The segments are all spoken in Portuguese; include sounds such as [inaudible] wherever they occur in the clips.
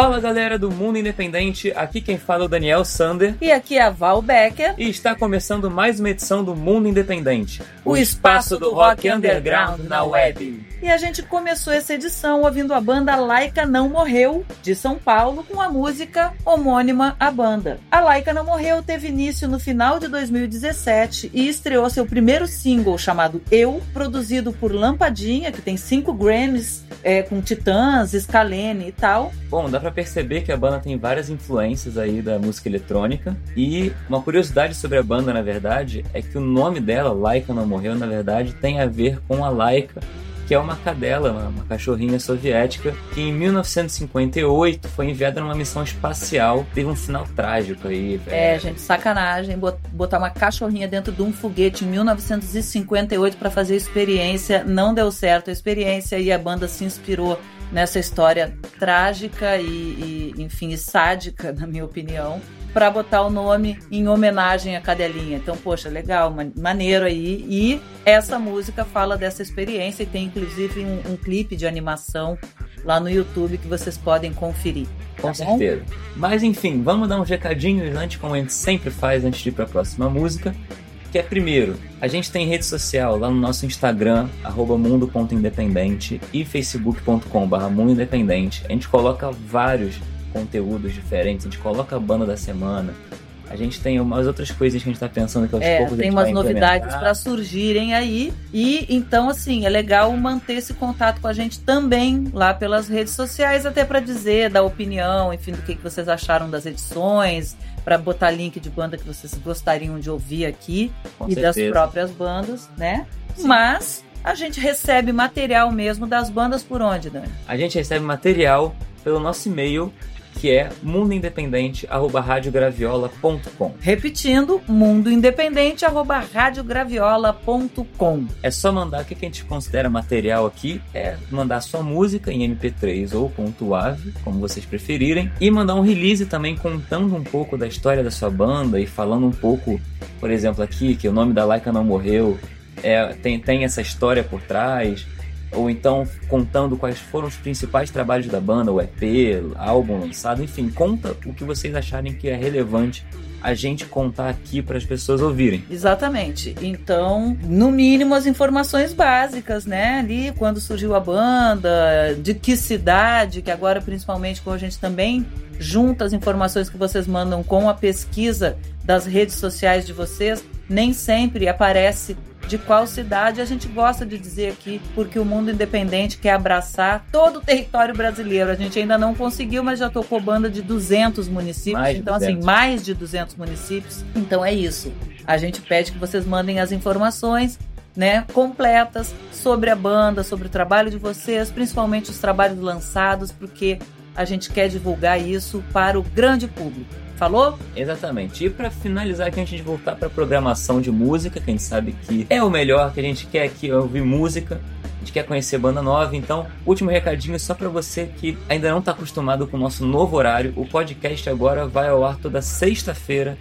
Fala galera do Mundo Independente, aqui quem fala é o Daniel Sander. E aqui é a Val Becker, e está começando mais uma edição do Mundo Independente, O espaço do rock underground na web. E a gente começou essa edição ouvindo a banda Laika Não Morreu, de São Paulo, com a música homônima à banda. A Laika Não Morreu teve início no final de 2017 e estreou seu primeiro single chamado Eu, produzido por Lampadinha, que tem cinco Grammys, é, com Titãs, Scalene e tal. Bom, dá pra perceber que a banda tem várias influências aí da música eletrônica. E uma curiosidade sobre a banda, na verdade, é que o nome dela, Laika Não Morreu, na verdade, tem a ver com a Laika, que é uma cadela, uma, cachorrinha soviética, que em 1958 foi enviada numa missão espacial. Teve um final trágico aí. É, gente, sacanagem bot- botar uma cachorrinha dentro de um foguete em 1958 para fazer experiência. Não deu certo a experiência e a banda se inspirou nessa história trágica e, e, enfim, e sádica, [laughs] na minha opinião, para botar o nome em homenagem à cadelinha. Então, poxa, legal, ma- maneiro aí. E essa música fala dessa experiência e tem inclusive um, um clipe de animação lá no YouTube que vocês podem conferir. Com tá bom? certeza. Mas enfim, vamos dar uns recadinhos antes, como a gente sempre faz antes de ir para a próxima música. que é primeiro, a gente tem rede social lá no nosso Instagram, arroba mundo.independente e facebook.com.br mundo independente. A gente coloca vários conteúdos diferentes, a gente coloca a banda da semana, a gente tem umas outras coisas que a gente tá pensando que aos É, poucos a tem gente umas novidades para surgirem aí. E então, assim, é legal manter esse contato com a gente também lá pelas redes sociais, até para dizer, dar opinião, enfim, do que, que vocês acharam das edições, para botar link de banda que vocês gostariam de ouvir aqui Com e das certeza. próprias bandas, né? Mas a gente recebe material mesmo das bandas por onde, Dani? A gente recebe material pelo nosso e-mail, que é mundoindependente@radiograviola.com. Repetindo, mundoindependente@radiograviola.com. É só mandar o que a gente considera material aqui, é mandar sua música em MP3 ou .wav, como vocês preferirem, e mandar um release também contando um pouco da história da sua banda e falando um pouco, por exemplo, aqui que o nome da Laika não morreu, é, tem, tem essa história por trás, ou então contando quais foram os principais trabalhos da banda, o EP, álbum lançado, enfim, conta o que vocês acharem que é relevante a gente contar aqui para as pessoas ouvirem. Exatamente. Então, no mínimo, as informações básicas, né? Ali, quando surgiu a banda, de que cidade, que agora, principalmente, como a gente também junta as informações que vocês mandam com a pesquisa das redes sociais de vocês, nem sempre aparece de qual cidade a gente gosta de dizer aqui, porque o mundo independente quer abraçar todo o território brasileiro. A gente ainda não conseguiu, mas já tocou banda de 200 municípios. Mais então, assim, 200. mais de 200 municípios. Então é isso. A gente pede que vocês mandem as informações, né, completas sobre a banda, sobre o trabalho de vocês, principalmente os trabalhos lançados, porque a gente quer divulgar isso para o grande público. Falou? Exatamente. E pra finalizar aqui, antes de voltar pra programação de música, que a gente sabe que é o melhor, que a gente quer aqui ouvir música, a gente quer conhecer banda nova. Então, último recadinho só pra você que ainda não tá acostumado com o nosso novo horário. O podcast agora vai ao ar toda sexta-feira,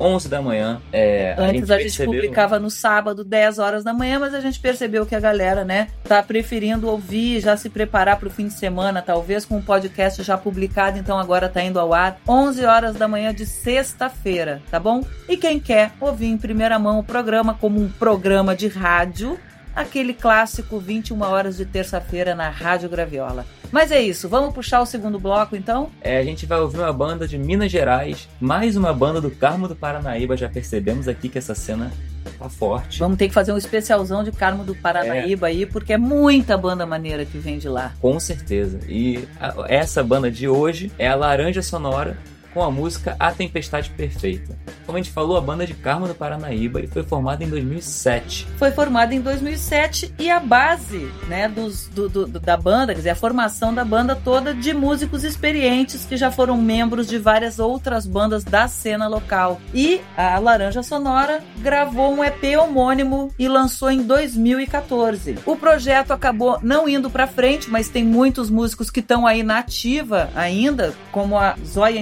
11 da manhã. É, Antes a gente, percebeu- publicava no sábado, 10 horas da manhã, mas a gente percebeu que a galera, né, tá preferindo ouvir, já se preparar pro fim de semana, talvez com o podcast já publicado, então agora tá indo ao ar 11 horas da manhã de sexta-feira, tá bom? E quem quer ouvir em primeira mão o programa como um programa de rádio, aquele clássico 21 horas de terça-feira na Rádio Graviola. Mas é isso, vamos puxar o segundo bloco então? É, a gente vai ouvir uma banda de Minas Gerais, mais uma banda do Carmo do Paranaíba. Já percebemos aqui que essa cena tá forte. Vamos ter que fazer um especialzão de Carmo do Paranaíba aí, porque é muita banda maneira que vem de lá. Com certeza. E a- essa banda de hoje é a Laranja Sonora com a música A Tempestade Perfeita. Como a gente falou, a banda é de Carmo do Paranaíba e foi formada em 2007. Foi formada em 2007 e a base né, dos, do, do- da banda, quer dizer, a formação da banda toda de músicos experientes que já foram membros de várias outras bandas da cena local. E a Laranja Sonora gravou um EP homônimo e lançou em 2014. O projeto acabou não indo pra frente, mas tem muitos músicos que estão aí na ativa ainda, como a Zoya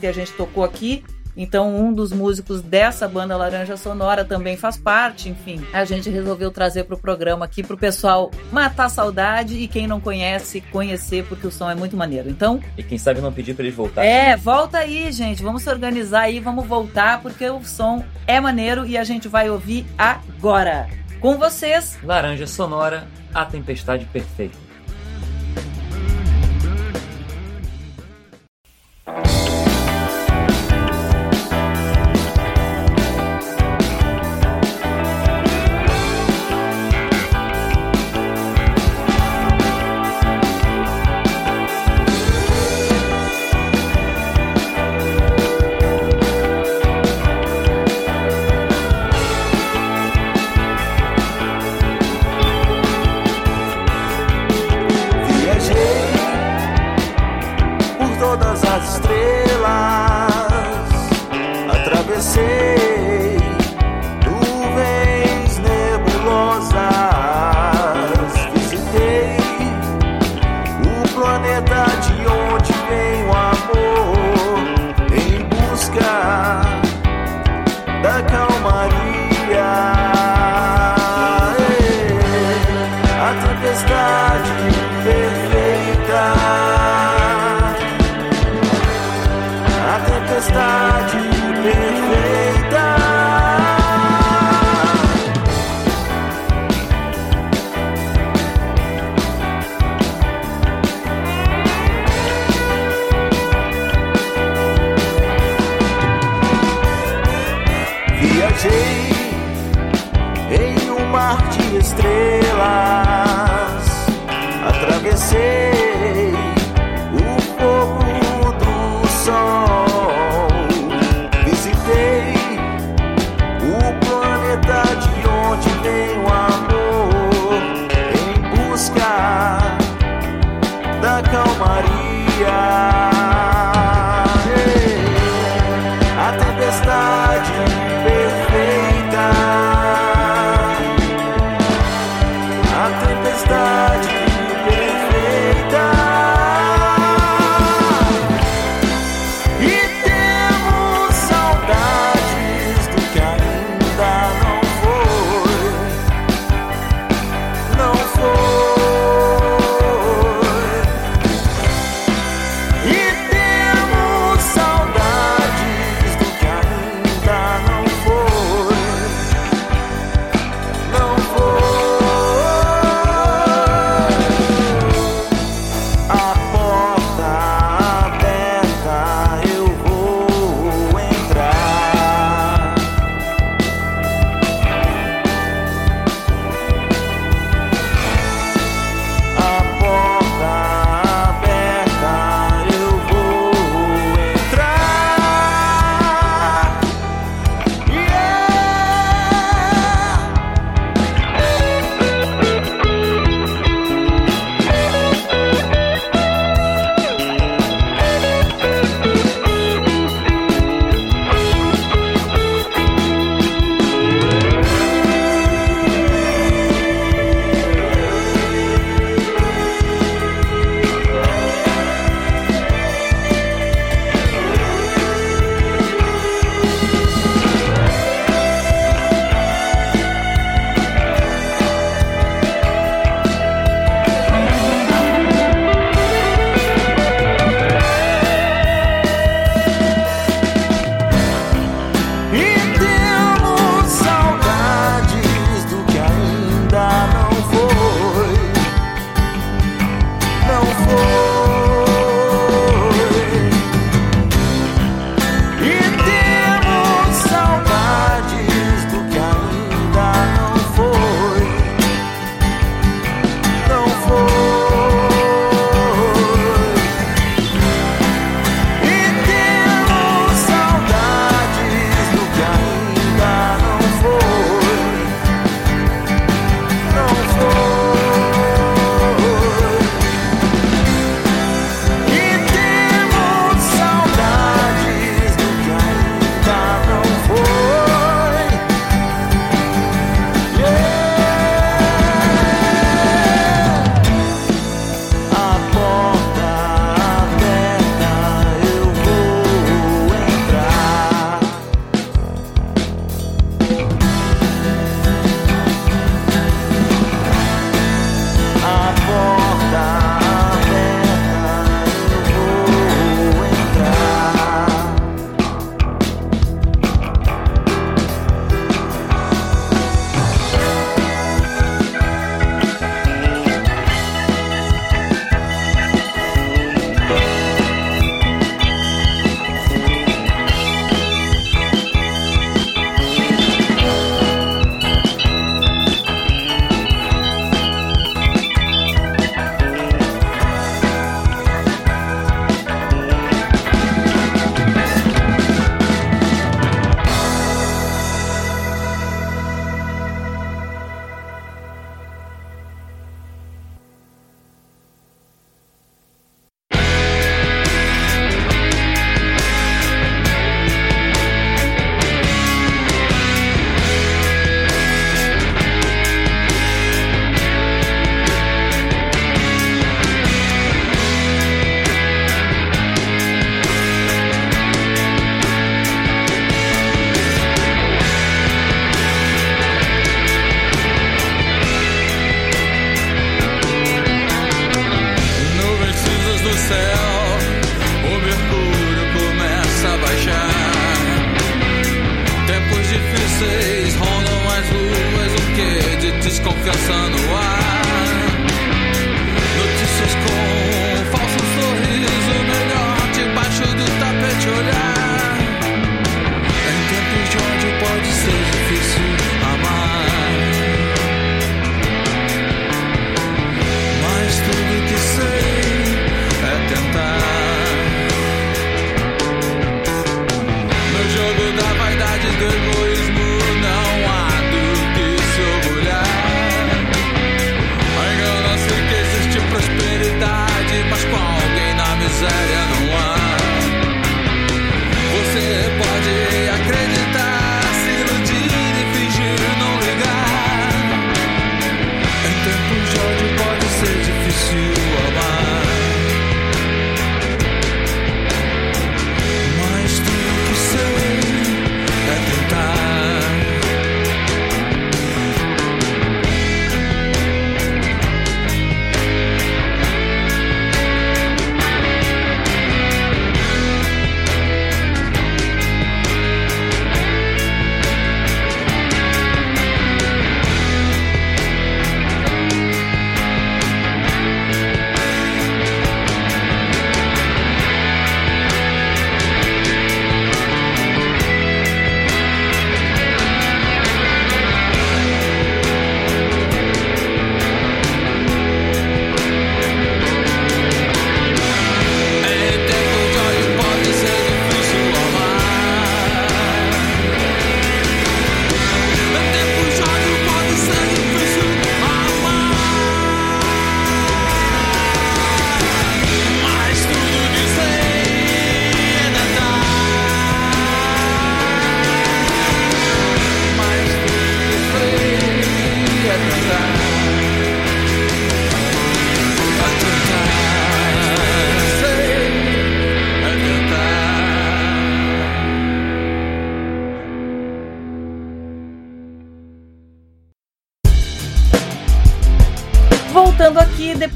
Que a gente tocou aqui. Então, um dos músicos dessa banda Laranja Sonora também faz parte, enfim. A gente resolveu trazer pro programa aqui pro pessoal matar a saudade e quem não conhece, conhecer, porque o som é muito maneiro. Então, E quem sabe não pedir pra eles voltarem. é, volta aí, gente. Vamos se organizar aí, vamos voltar, porque o som é maneiro e a gente vai ouvir agora. Com vocês, Laranja Sonora, A Tempestade Perfeita.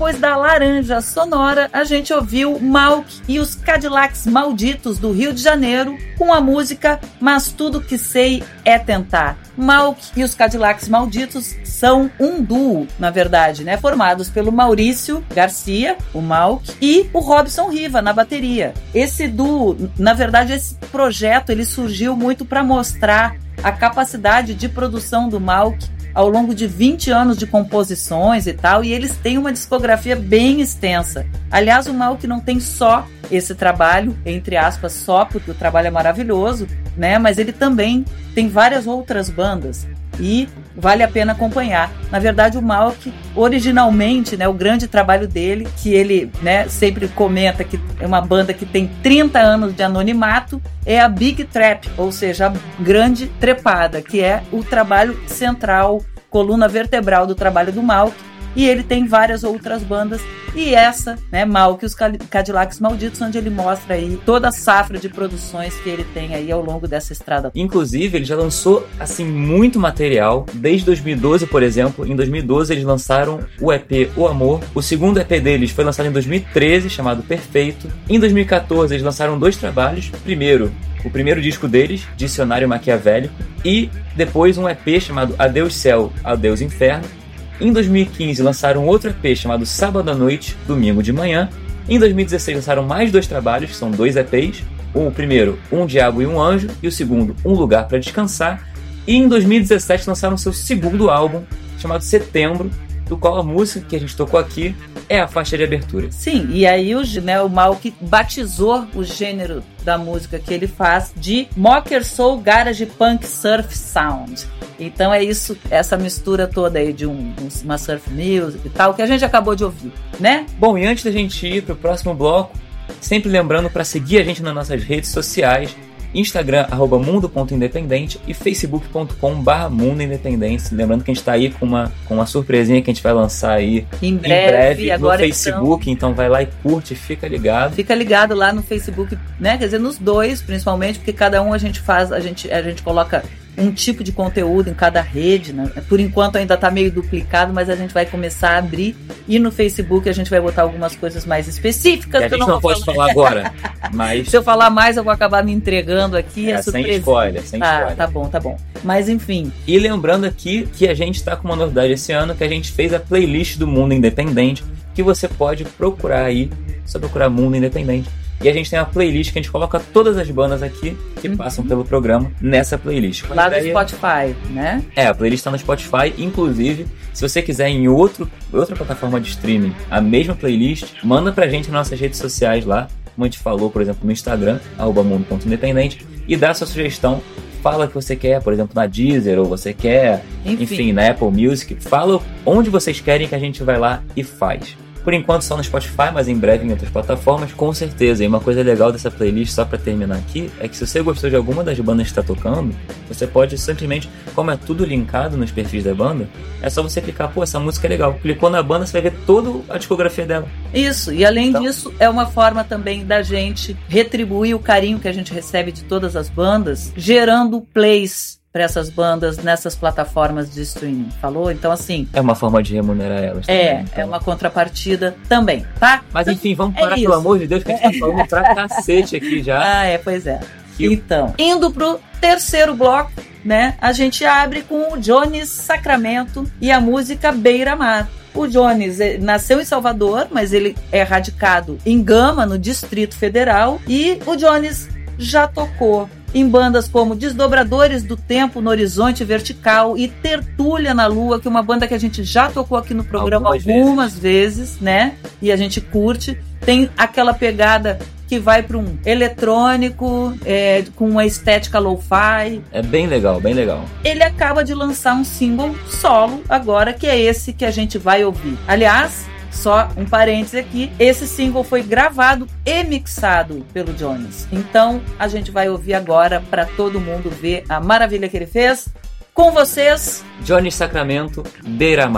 Depois da Laranja Sonora, a gente ouviu Malk e os Cadillacs Malditos do Rio de Janeiro com a música Mas Tudo Que Sei É Tentar. Malk e os Cadillacs Malditos são um duo, na verdade, né? Formados pelo Maurício Garcia, o Malk, e o Robson Riva na bateria. Esse duo, na verdade, esse projeto ele surgiu muito para mostrar a capacidade de produção do Malk ao longo de 20 anos de composições e tal, e eles têm uma discografia bem extensa. Aliás, o Malk não tem só esse trabalho, entre aspas, só porque o trabalho é maravilhoso, né? Mas ele também tem várias outras bandas e vale a pena acompanhar. Na verdade, o Malk, originalmente, né, o grande trabalho dele, que ele né, sempre comenta que é uma banda que tem 30 anos de anonimato, é a Big Trap, ou seja, a grande trepada, que é o trabalho central, coluna vertebral do trabalho do Malk, e ele tem várias outras bandas e essa, né, Mal que os Cadillacs Malditos, onde ele mostra aí toda a safra de produções que ele tem aí ao longo dessa estrada. Inclusive, ele já lançou assim muito material desde 2012, por exemplo. Em 2012 eles lançaram o EP O Amor. O segundo EP deles foi lançado em 2013, chamado Perfeito. Em 2014 eles lançaram dois trabalhos. Primeiro, o primeiro disco deles, Dicionário Maquiavélico, e depois um EP chamado Adeus Céu, Adeus Inferno. Em 2015 lançaram outro EP chamado Sábado à Noite, Domingo de Manhã. Em 2016 lançaram mais dois trabalhos, que são dois EPs. O primeiro, Um Diabo e um Anjo, e o segundo, Um Lugar para Descansar. E em 2017 lançaram seu segundo álbum, chamado Setembro, do qual a música que a gente tocou aqui é a faixa de abertura. Sim, e aí o, né, o Malk batizou o gênero da música que ele faz de Mocker Soul Garage Punk Surf Sound. Então é isso, essa mistura toda aí de um, uma surf music e tal, que a gente acabou de ouvir, né? Bom, e antes da gente ir pro próximo bloco, sempre lembrando para seguir a gente nas nossas redes sociais, Instagram, arroba mundo.independente e facebook.com barra mundo independente. Lembrando que a gente está aí com uma, com uma surpresinha que a gente vai lançar aí em breve, no agora Facebook, então... então vai lá e curte, fica ligado. Fica ligado lá no Facebook, né? Quer dizer, nos dois, principalmente, porque cada um a gente faz, a gente, a gente coloca um tipo de conteúdo em cada rede, né? Por enquanto ainda está meio duplicado, mas a gente vai começar a abrir e no Facebook a gente vai botar algumas coisas mais específicas. Que a gente não, não pode falar. falar agora, [laughs] mas se eu falar mais eu vou acabar me entregando aqui. É, sem spoiler, sem tá, spoiler. Tá bom, tá bom. Mas enfim. E lembrando aqui que a gente está com uma novidade esse ano, que a gente fez a playlist do Mundo Independente, que você pode procurar aí, só procurar Mundo Independente e a gente tem uma playlist que a gente coloca todas as bandas aqui que uhum. passam pelo programa nessa playlist. Lá do Spotify, né? É, a playlist está no Spotify. Inclusive, se você quiser em outro, outra plataforma de streaming a mesma playlist, manda pra gente nas nossas redes sociais lá. Como a gente falou, por exemplo, no Instagram, mundo.independente, e dá sua sugestão fala que você quer, por exemplo, na Deezer, ou você quer, enfim. enfim, na Apple Music. Fala onde vocês querem que a gente vai lá e faz. Por enquanto só no Spotify, mas em breve em outras plataformas, com certeza. E uma coisa legal dessa playlist, só para terminar aqui, é que se você gostou de alguma das bandas que está tocando, você pode simplesmente, como é tudo linkado nos perfis da banda, é só você clicar, pô, essa música é legal. Clicou na banda, você vai ver toda a discografia dela. Isso, e além então, disso, é uma forma também da gente retribuir o carinho que a gente recebe de todas as bandas, gerando plays para essas bandas nessas plataformas de streaming, falou? Então, assim. É uma forma de remunerar elas. Também, é, então. é uma contrapartida também, tá? Mas enfim, vamos parar, é pelo amor de Deus, que a gente tá falando pra cacete aqui já. [laughs] Ah, é, pois é. Então, indo pro terceiro bloco, né? A gente abre com o Jones Sacramento e a música Beira Mar. O Jones eh, nasceu em Salvador, mas ele é radicado em Gama, no Distrito Federal, e o Jones já tocou em bandas como Desdobradores do Tempo no Horizonte Vertical e Tertúlia na Lua, que é uma banda que a gente já tocou aqui no programa algumas, algumas vezes. vezes, né? E a gente curte. Tem aquela pegada que vai para um eletrônico é, com uma estética lo-fi. É bem legal, bem legal. Ele acaba de lançar um single solo agora, que é esse que a gente vai ouvir. Aliás, só um parêntese aqui, esse single foi gravado e mixado pelo Jones. Então a gente vai ouvir agora para todo mundo ver a maravilha que ele fez. Com vocês, Jones Sacramento, Beira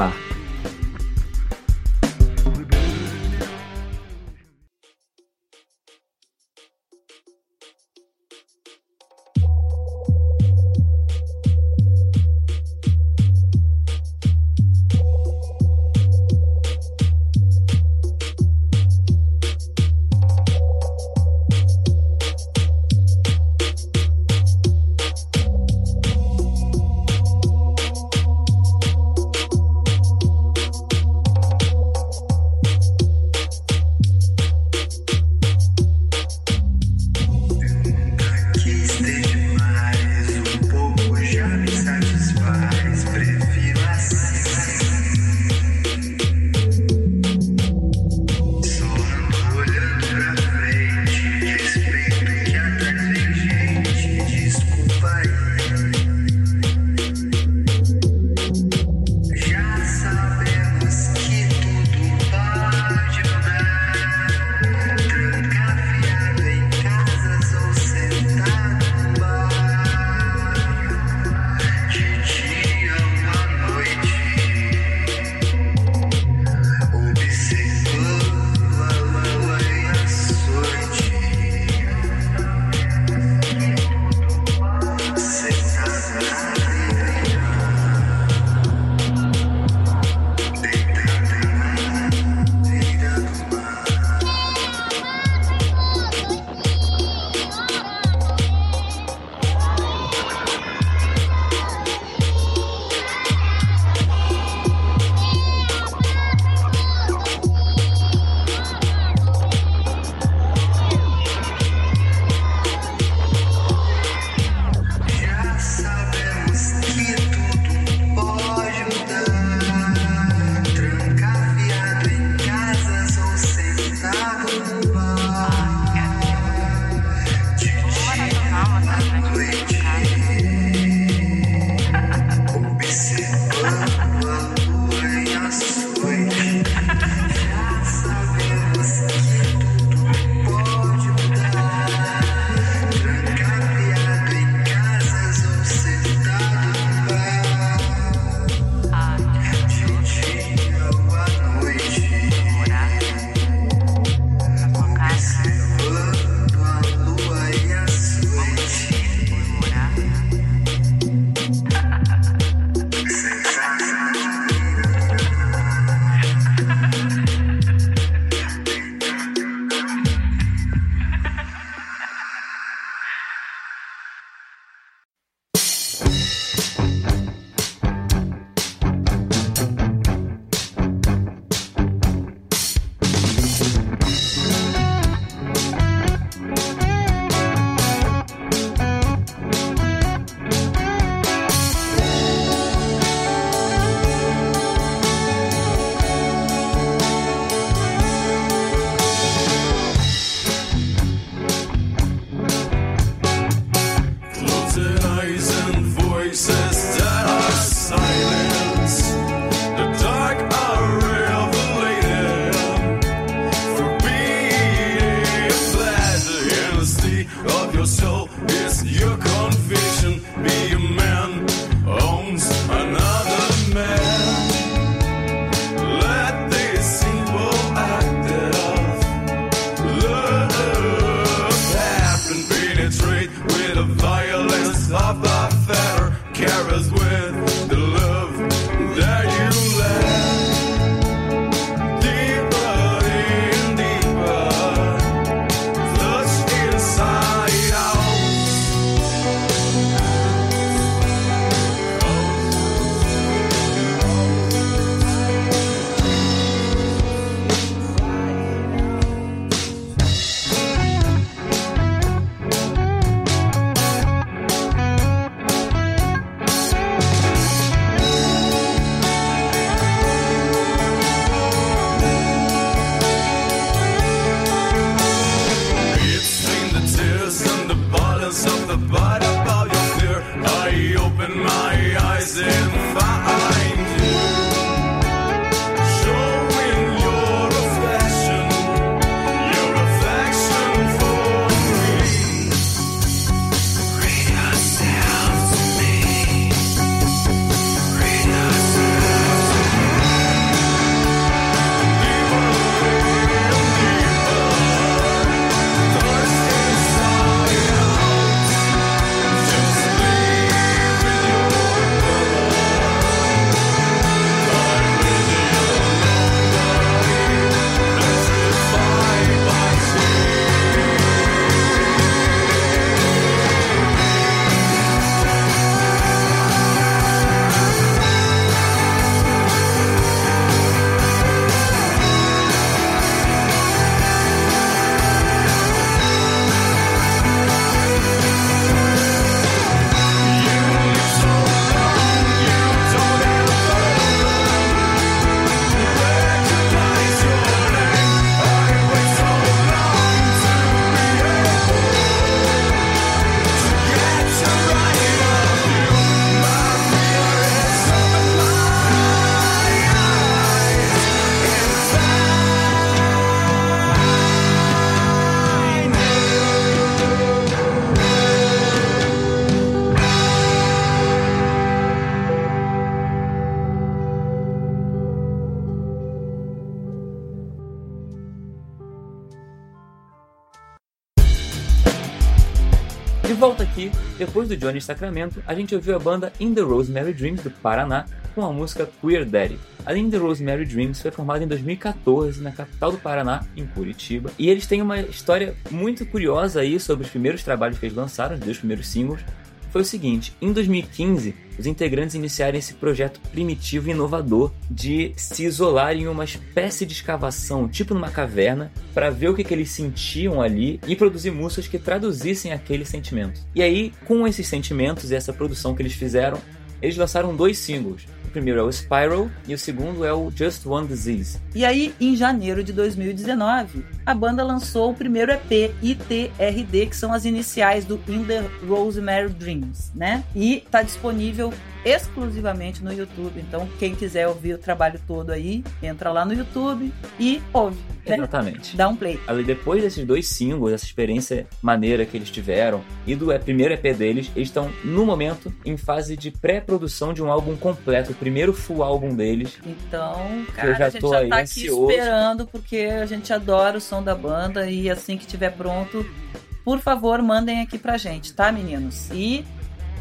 depois do Johnny Sacramento, a gente ouviu a banda In the Rosemary Dreams do Paraná com a música Queer Daddy. A In the Rosemary Dreams foi formada em 2014 na capital do Paraná, em Curitiba, e eles têm uma história muito curiosa aí sobre os primeiros trabalhos que eles lançaram, os dois primeiros singles. Foi o seguinte, em 2015, os integrantes iniciaram esse projeto primitivo e inovador de se isolar em uma espécie de escavação, tipo numa caverna, para ver o que, que eles sentiam ali e produzir músicas que traduzissem aqueles sentimentos. E aí, com esses sentimentos e essa produção que eles fizeram, eles lançaram dois singles. Primeiro é o Spiral e o segundo é o Just One Disease. E aí, em janeiro de 2019, a banda lançou o primeiro EP, ITRD, que são as iniciais do In the Rosemary Dreams, né? E tá disponível exclusivamente no YouTube. Então, quem quiser ouvir o trabalho todo aí, entra lá no YouTube e ouve. né? Exatamente. Dá um play. Ali, depois desses dois singles, essa experiência maneira que eles tiveram e do é, primeiro EP deles, eles estão no momento em fase de pré-produção de um álbum completo, o primeiro full álbum deles. Então, eu cara, já a gente já tá aqui ansioso. esperando, porque a gente adora o som da banda e assim que tiver pronto, por favor, mandem aqui pra gente, tá, meninos? E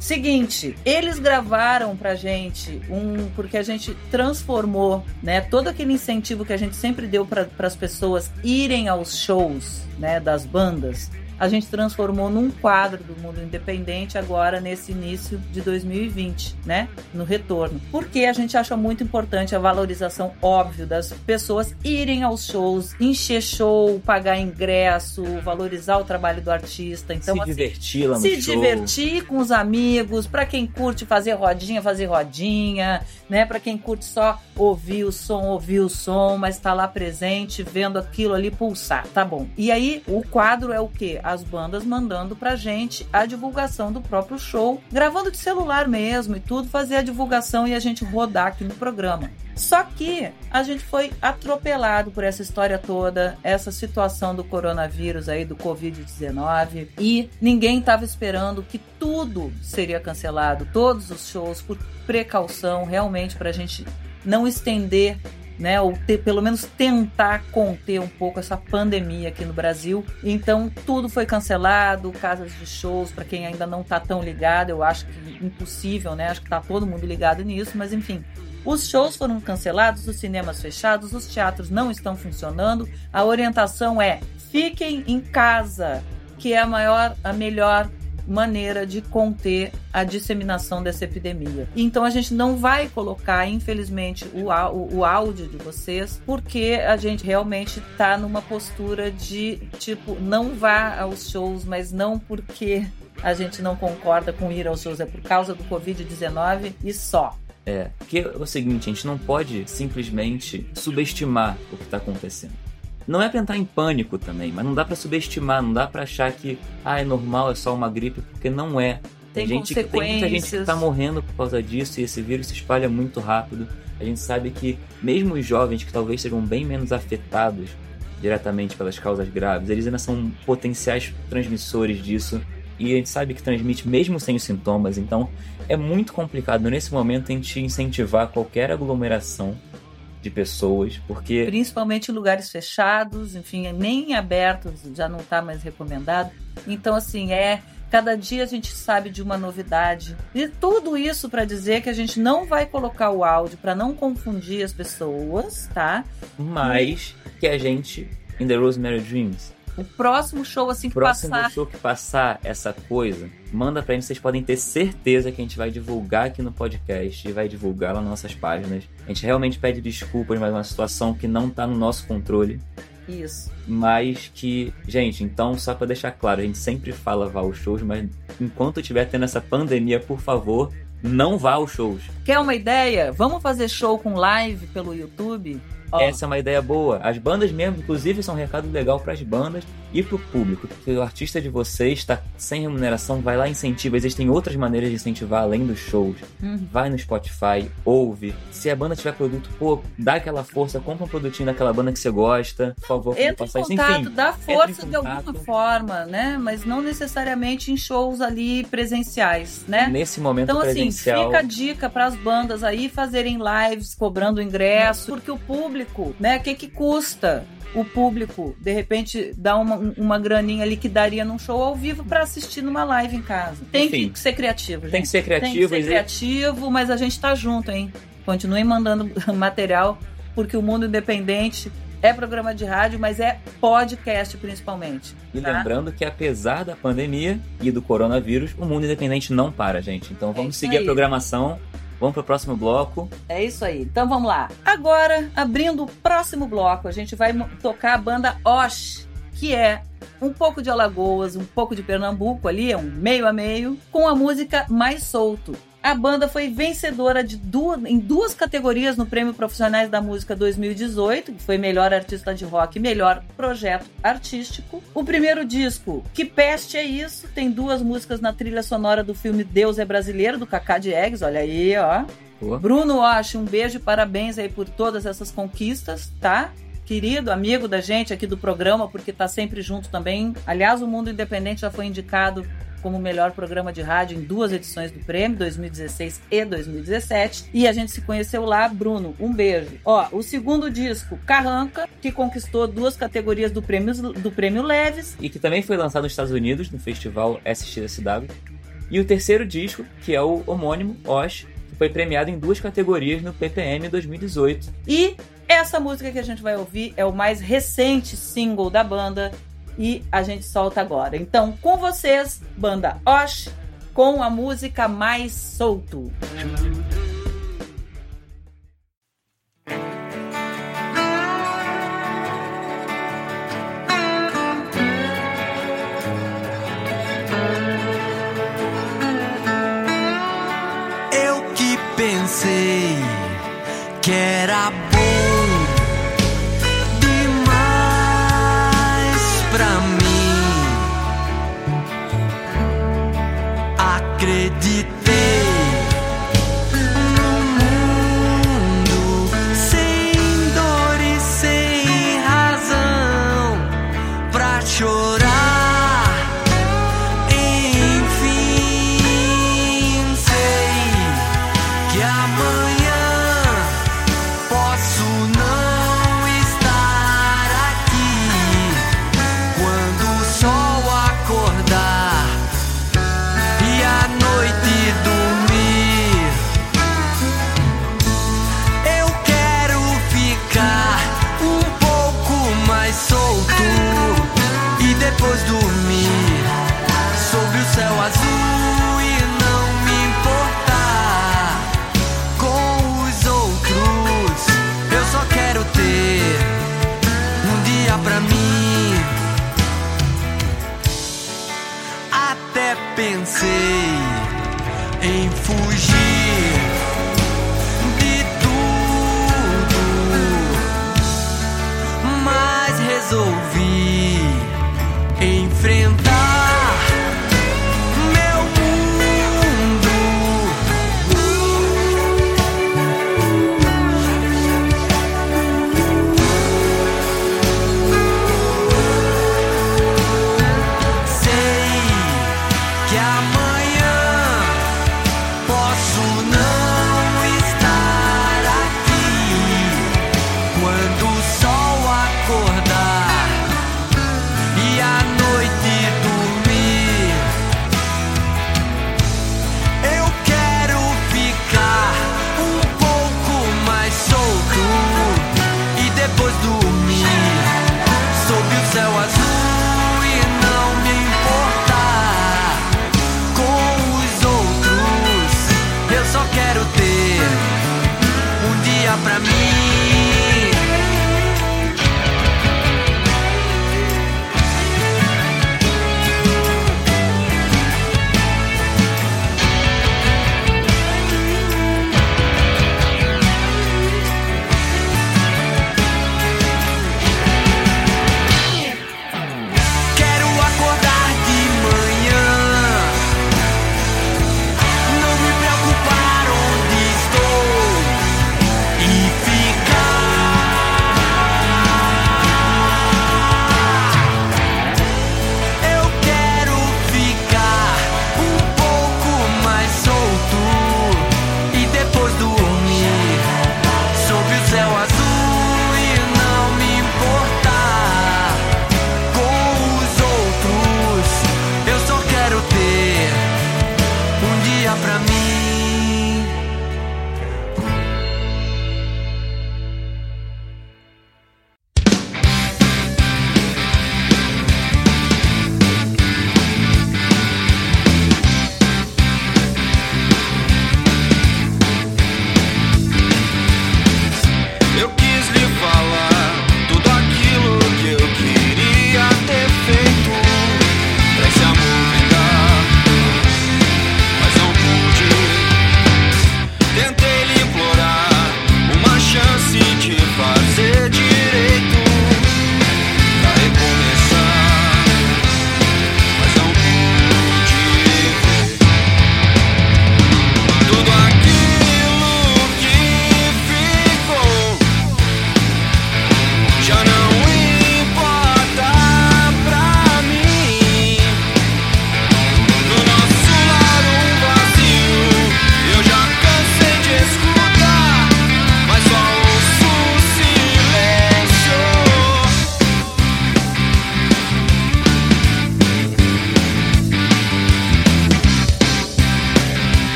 seguinte, eles gravaram pra gente um porque a gente transformou, né, todo aquele incentivo que a gente sempre deu para as pessoas irem aos shows, né, das bandas. A gente transformou num quadro do mundo independente agora nesse início de 2020, né? No retorno. Porque a gente acha muito importante a valorização, óbvio, das pessoas irem aos shows, encher show, pagar ingresso, valorizar o trabalho do artista. Então, se assim, divertir lá no se show. divertir com os amigos, pra quem curte fazer rodinha, fazer rodinha, né? Pra quem curte só ouvir o som, ouvir o som, mas tá lá presente, vendo aquilo ali pulsar, tá bom. E aí, o quadro é o quê? As bandas mandando pra gente a divulgação do próprio show, gravando de celular mesmo e tudo, fazer a divulgação e a gente rodar aqui no programa. Só que a gente foi atropelado por essa história toda, essa situação do coronavírus aí, do Covid-19, e ninguém estava esperando que tudo seria cancelado, todos os shows, por precaução, realmente, para a gente não estender né, ou ter, pelo menos tentar conter um pouco essa pandemia aqui no Brasil. Então tudo foi cancelado, casas de shows, para quem ainda não tá tão ligado, eu acho que impossível, né? Acho que tá todo mundo ligado nisso, mas enfim. Os shows foram cancelados, os cinemas fechados, os teatros não estão funcionando. A orientação é: fiquem em casa, que é a maior, a melhor maneira de conter a disseminação dessa epidemia. Então a gente não vai colocar, infelizmente, o, o, o áudio de vocês, porque a gente realmente está numa postura de tipo, não vá aos shows, mas não porque a gente não concorda com ir aos shows, é por causa do Covid-19 e só. É, porque é o seguinte, a gente não pode simplesmente subestimar o que está acontecendo. Não é pra entrar em pânico também, mas não dá para subestimar, não dá para achar que ah, é normal, é só uma gripe, porque não é. Tem, gente, tem muita gente que tá morrendo por causa disso e esse vírus se espalha muito rápido. A gente sabe que mesmo os jovens que talvez sejam bem menos afetados diretamente pelas causas graves, eles ainda são potenciais transmissores disso e a gente sabe que transmite mesmo sem os sintomas, então é muito complicado nesse momento a gente incentivar qualquer aglomeração de pessoas, porque principalmente em lugares fechados, enfim, nem abertos já não está mais recomendado. Então assim é Cada dia a gente sabe de uma novidade. E tudo isso para dizer que a gente não vai colocar o áudio para não confundir as pessoas, tá? Mas que a gente, em The Rosemary Dreams, o próximo show, assim que próximo passar. show que passar essa coisa, manda pra gente, vocês podem ter certeza que a gente vai divulgar aqui no podcast e vai divulgar lá nas nossas páginas. A gente realmente pede desculpas, mas é uma situação que não tá no nosso controle. Isso. Mas que, gente, então, só pra deixar claro, a gente sempre fala vá aos shows, mas enquanto estiver tendo essa pandemia, por favor, não vá aos shows. Quer uma ideia? Vamos fazer show com live pelo YouTube? Ó, Essa é uma ideia boa. As bandas mesmo, inclusive, são um recado legal para as bandas e para o público. Porque o artista de vocês está sem remuneração, vai lá e incentiva. Existem outras maneiras de incentivar além dos shows. Uhum. Vai no Spotify, ouve. Se a banda tiver produto, pô, dá aquela força, compra um produtinho daquela banda que você gosta. Por favor, Entra em contato, Enfim, dá força de alguma forma, né? Mas não necessariamente em shows ali presenciais, né? Nesse momento Então, assim, presencial. fica a dica para as bandas aí fazerem lives cobrando ingresso, porque o público, né? O que, que custa? O público, de repente, dá uma, uma graninha ali que daria num show ao vivo para assistir numa live em casa. Tem Enfim, que ser criativo, gente. Tem que ser Tem criativo. que ser e- criativo, mas a gente tá junto, hein? Continuem mandando [laughs] material, porque o mundo independente é programa de rádio, mas é podcast principalmente. E tá? lembrando que apesar da pandemia e do coronavírus, o mundo independente não para, gente. Então vamos isso seguir aí. a programação. Vamos pro próximo bloco. É isso aí. Então vamos lá. Agora, abrindo o próximo bloco, a gente vai tocar a banda Osh, que é um pouco de Alagoas, um pouco de Pernambuco ali, é um meio a meio, com a música Mais Solto. A banda foi vencedora de duas, em duas categorias no Prêmio Profissionais da Música 2018, que foi Melhor Artista de Rock e Melhor Projeto Artístico. O primeiro disco, Que Peste é Isso, tem duas músicas na trilha sonora do filme Deus é Brasileiro, do Cacá Diegues, olha aí, ó. Pô, Bruno Osh, um beijo e parabéns aí por todas essas conquistas, tá? Querido amigo da gente aqui do programa, porque tá sempre junto também. Aliás, o Mundo Independente já foi indicado como melhor programa de rádio em duas edições do prêmio, 2016 e 2017. E a gente se conheceu lá, Bruno. Um beijo. Ó, o segundo disco, Carranca, que conquistou duas categorias do prêmio, do prêmio Leves. e que também foi lançado nos Estados Unidos, no festival SXSW. E o terceiro disco, que é o homônimo, Osh, que foi premiado em duas categorias no PPM 2018. E essa música que a gente vai ouvir é o mais recente single da banda e a gente solta agora. Então, com vocês, banda Osh, com a música Mais Solto. Eu que pensei que era bom acreditei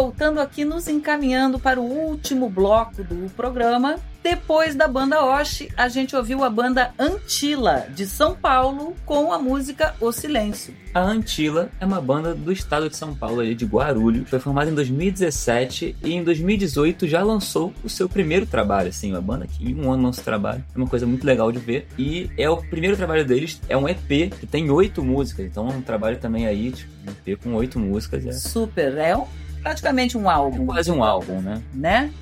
voltando aqui, nos encaminhando para o último bloco do programa. Depois da banda Osh, a gente ouviu a banda Antila, de São Paulo, com a música O Silêncio. A Antila é uma banda do estado de São Paulo, ali de Guarulhos. Foi formada em 2017 e em 2018 já lançou o seu primeiro trabalho, assim, uma banda que em um ano lança trabalho. É uma coisa muito legal de ver. E é o primeiro trabalho deles, é um EP que tem oito músicas. Então é um trabalho também aí, tipo, um EP com oito músicas. É Super, é um- praticamente um álbum. quase um álbum, né? né?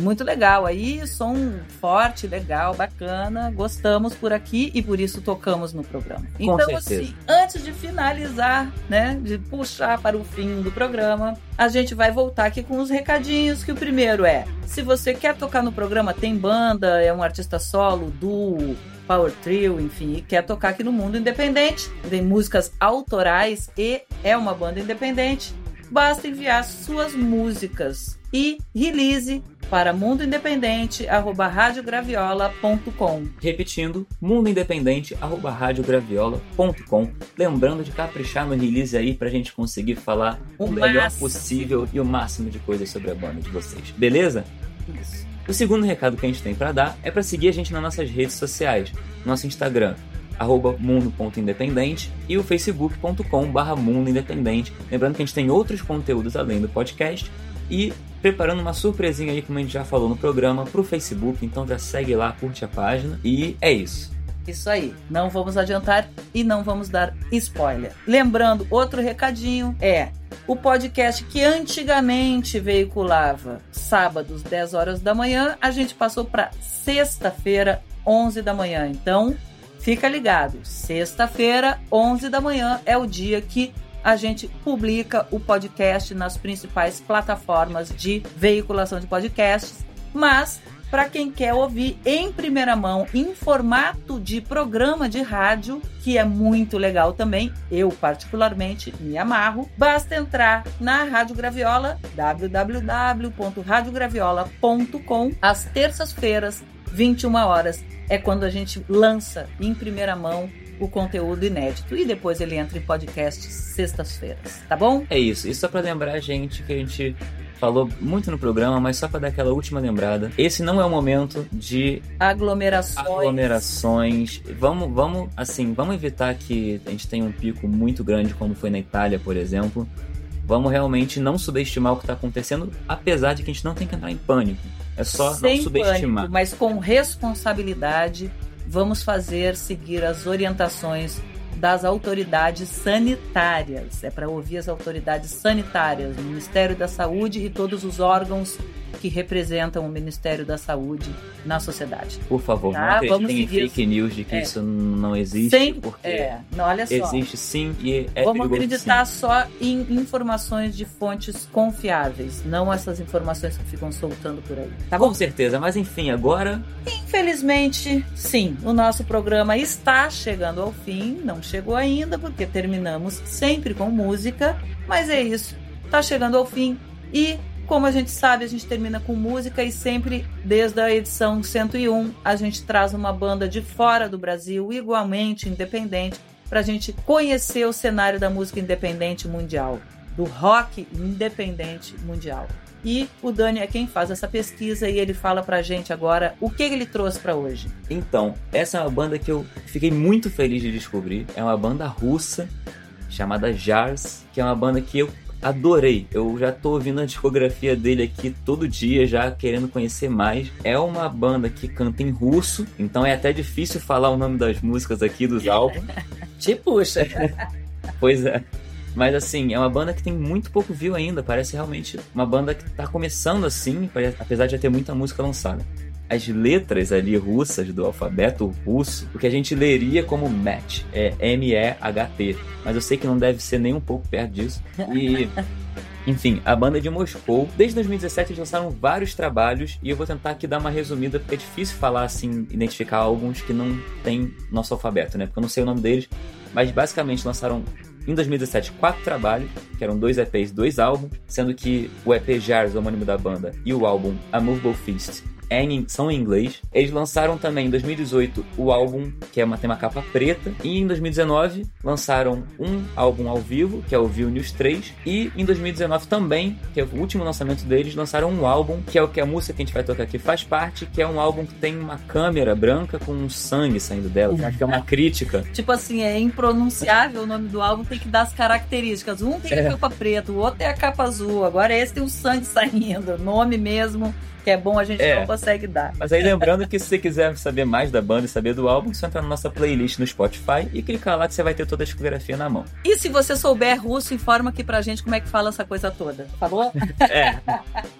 Muito legal aí, som forte, legal, bacana. Gostamos por aqui e por isso tocamos no programa. Com então, certeza. assim, antes de finalizar, né, de puxar para o fim do programa, a gente vai voltar aqui com os recadinhos. Que o primeiro é: se você quer tocar no programa, tem banda, é um artista solo, duo, power trio, enfim, e quer tocar aqui no mundo independente, tem músicas autorais e é uma banda independente, basta enviar suas músicas e release para mundoindependente@radiograviola.com. Repetindo, mundoindependente.radiograviola.com. Lembrando de caprichar no release aí pra gente conseguir falar o, O melhor máximo. possível e o máximo de coisas sobre a banda de vocês. Beleza? Isso. O segundo recado que a gente tem pra dar é pra seguir a gente nas nossas redes sociais. Nosso Instagram, arroba mundo.independente e o facebook.com barra mundo independente. Lembrando que a gente tem outros conteúdos além do podcast e preparando uma surpresinha aí, como a gente já falou no programa, pro Facebook. Então já segue lá, curte a página e é isso. Isso aí. Não vamos adiantar e não vamos dar spoiler. Lembrando, outro recadinho é o podcast que antigamente veiculava sábados 10 horas da manhã, a gente passou para sexta-feira 11 da manhã. Então, fica ligado. Sexta-feira 11 da manhã é o dia que a gente publica o podcast nas principais plataformas de veiculação de podcasts, mas para quem quer ouvir em primeira mão, em formato de programa de rádio, que é muito legal também, eu particularmente me amarro, basta entrar na Rádio Graviola, www.radiograviola.com, às terças-feiras, 21 horas, é quando a gente lança em primeira mão o conteúdo inédito e depois ele entra em podcast sextas-feiras, tá bom? É isso. E só pra lembrar a gente que a gente falou muito no programa, mas só pra dar aquela última lembrada. Esse não é o momento de Aglomerações. aglomerações. Vamos, vamos, assim, vamos evitar que a gente tenha um pico muito grande como foi na Itália, por exemplo. Vamos realmente não subestimar o que está acontecendo, apesar de que a gente não tem que entrar em pânico. É só sem não subestimar. pânico, mas com responsabilidade, vamos fazer seguir as orientações das autoridades sanitárias. É para ouvir as autoridades sanitárias, o Ministério da Saúde e todos os órgãos que representam o Ministério da Saúde na sociedade. Por favor, Tá, não vamos acreditem em fake news de que É. isso não existe, Sem, porque é, não, olha só. existe sim e é Vamos acreditar sim. só em informações de fontes confiáveis, não essas informações que ficam soltando por aí. Tá bom? Com certeza, mas enfim, agora Infelizmente, sim, o nosso programa está chegando ao fim. Não chegou ainda, porque terminamos sempre com música, mas é isso, está chegando ao fim. E, como a gente sabe, a gente termina com música e sempre, desde a edição 101, a gente traz uma banda de fora do Brasil, igualmente independente, para a gente conhecer o cenário da música independente mundial, do rock independente mundial. E o Dani é quem faz essa pesquisa e ele fala pra gente agora o que ele trouxe pra hoje. Então, essa é uma banda que eu fiquei muito feliz de descobrir. É uma banda russa chamada Jars, que é uma banda que eu adorei. Eu já tô ouvindo a discografia dele aqui todo dia, já querendo conhecer mais. É uma banda que canta em russo, então é até difícil falar o nome das músicas aqui dos [laughs] álbuns. Te puxa. [laughs] Pois é. Mas assim, é uma banda que tem muito pouco view ainda. Parece realmente uma banda que tá começando assim, apesar de já ter muita música lançada. As letras ali russas do alfabeto russo, o que a gente leria como match, é M-E-H-T. Mas eu sei que não deve ser nem um pouco perto disso. E. [laughs] Enfim, a banda de Moscou. Desde 2017 eles lançaram vários trabalhos e eu vou tentar aqui dar uma resumida porque é difícil falar assim, identificar alguns que não tem nosso alfabeto, né? Porque eu não sei o nome deles. Mas basicamente lançaram em 2017 quatro trabalhos, que eram dois EPs, dois álbuns, sendo que o EP Jars, o homônimo da banda, e o álbum A Movable Feast é em- são em inglês. Eles lançaram também em 2018 o álbum, que é uma, tem uma capa preta. E em 2019 lançaram um álbum ao vivo, que é o View News 3. E em 2019 também, que é o último lançamento deles, lançaram um álbum, que é o que a música que a gente vai tocar aqui faz parte, que é um álbum que tem uma câmera branca com um sangue saindo dela. Que acho que é uma crítica. Tipo assim, é impronunciável o nome do álbum, tem que dar as características. Um tem É. a capa preta, o outro tem a capa azul. Agora esse tem o sangue [laughs] saindo. Nome mesmo, que é bom a gente É. não consegue dar. Mas aí lembrando que se você quiser saber mais da banda e saber do álbum, é só entrar na nossa playlist no Spotify e clicar lá que você vai ter toda a discografia na mão. E se você souber russo, informa aqui pra gente como é que fala essa coisa toda. Falou? [laughs] É.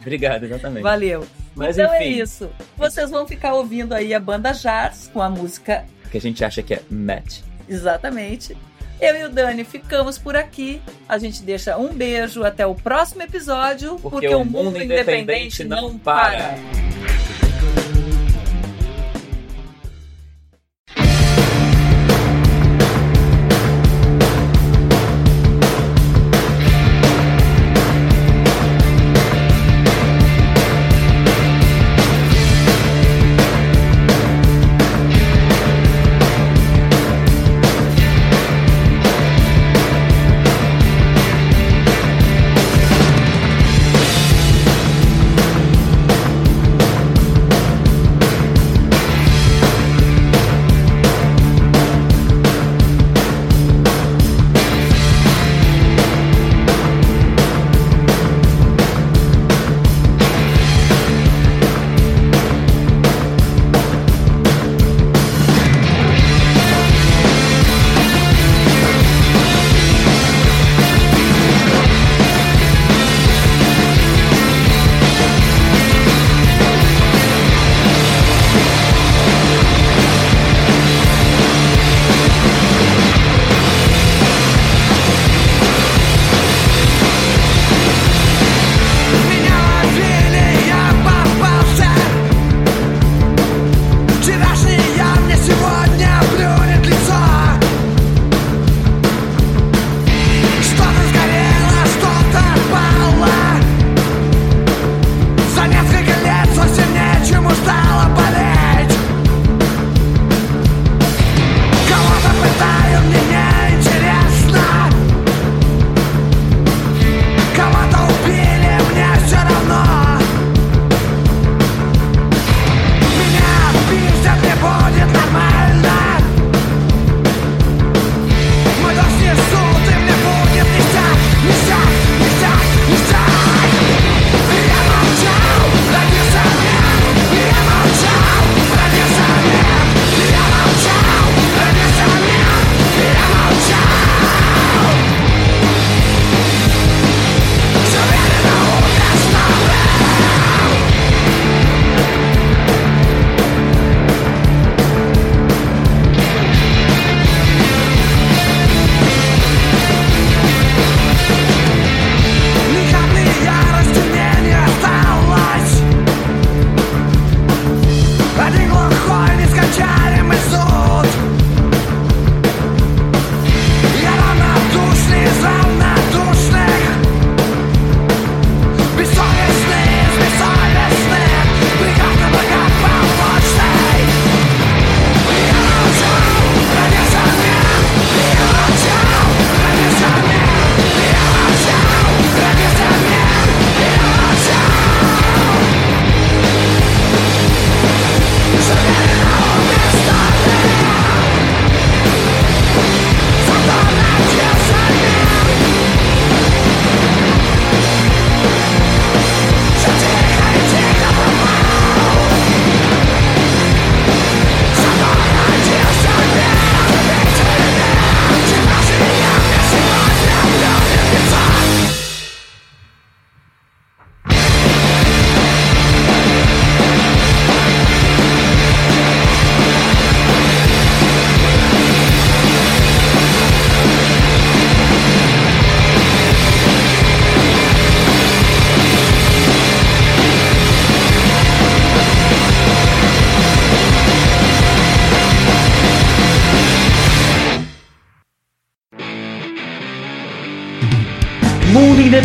Obrigado, exatamente. Valeu. Mas então é enfim, isso. Vocês vão ficar ouvindo aí a banda Jars com a música que a gente acha que é match. Exatamente. Eu e o Dani ficamos por aqui. A gente deixa um beijo até o próximo episódio, porque, porque o mundo independente, independente não para. para.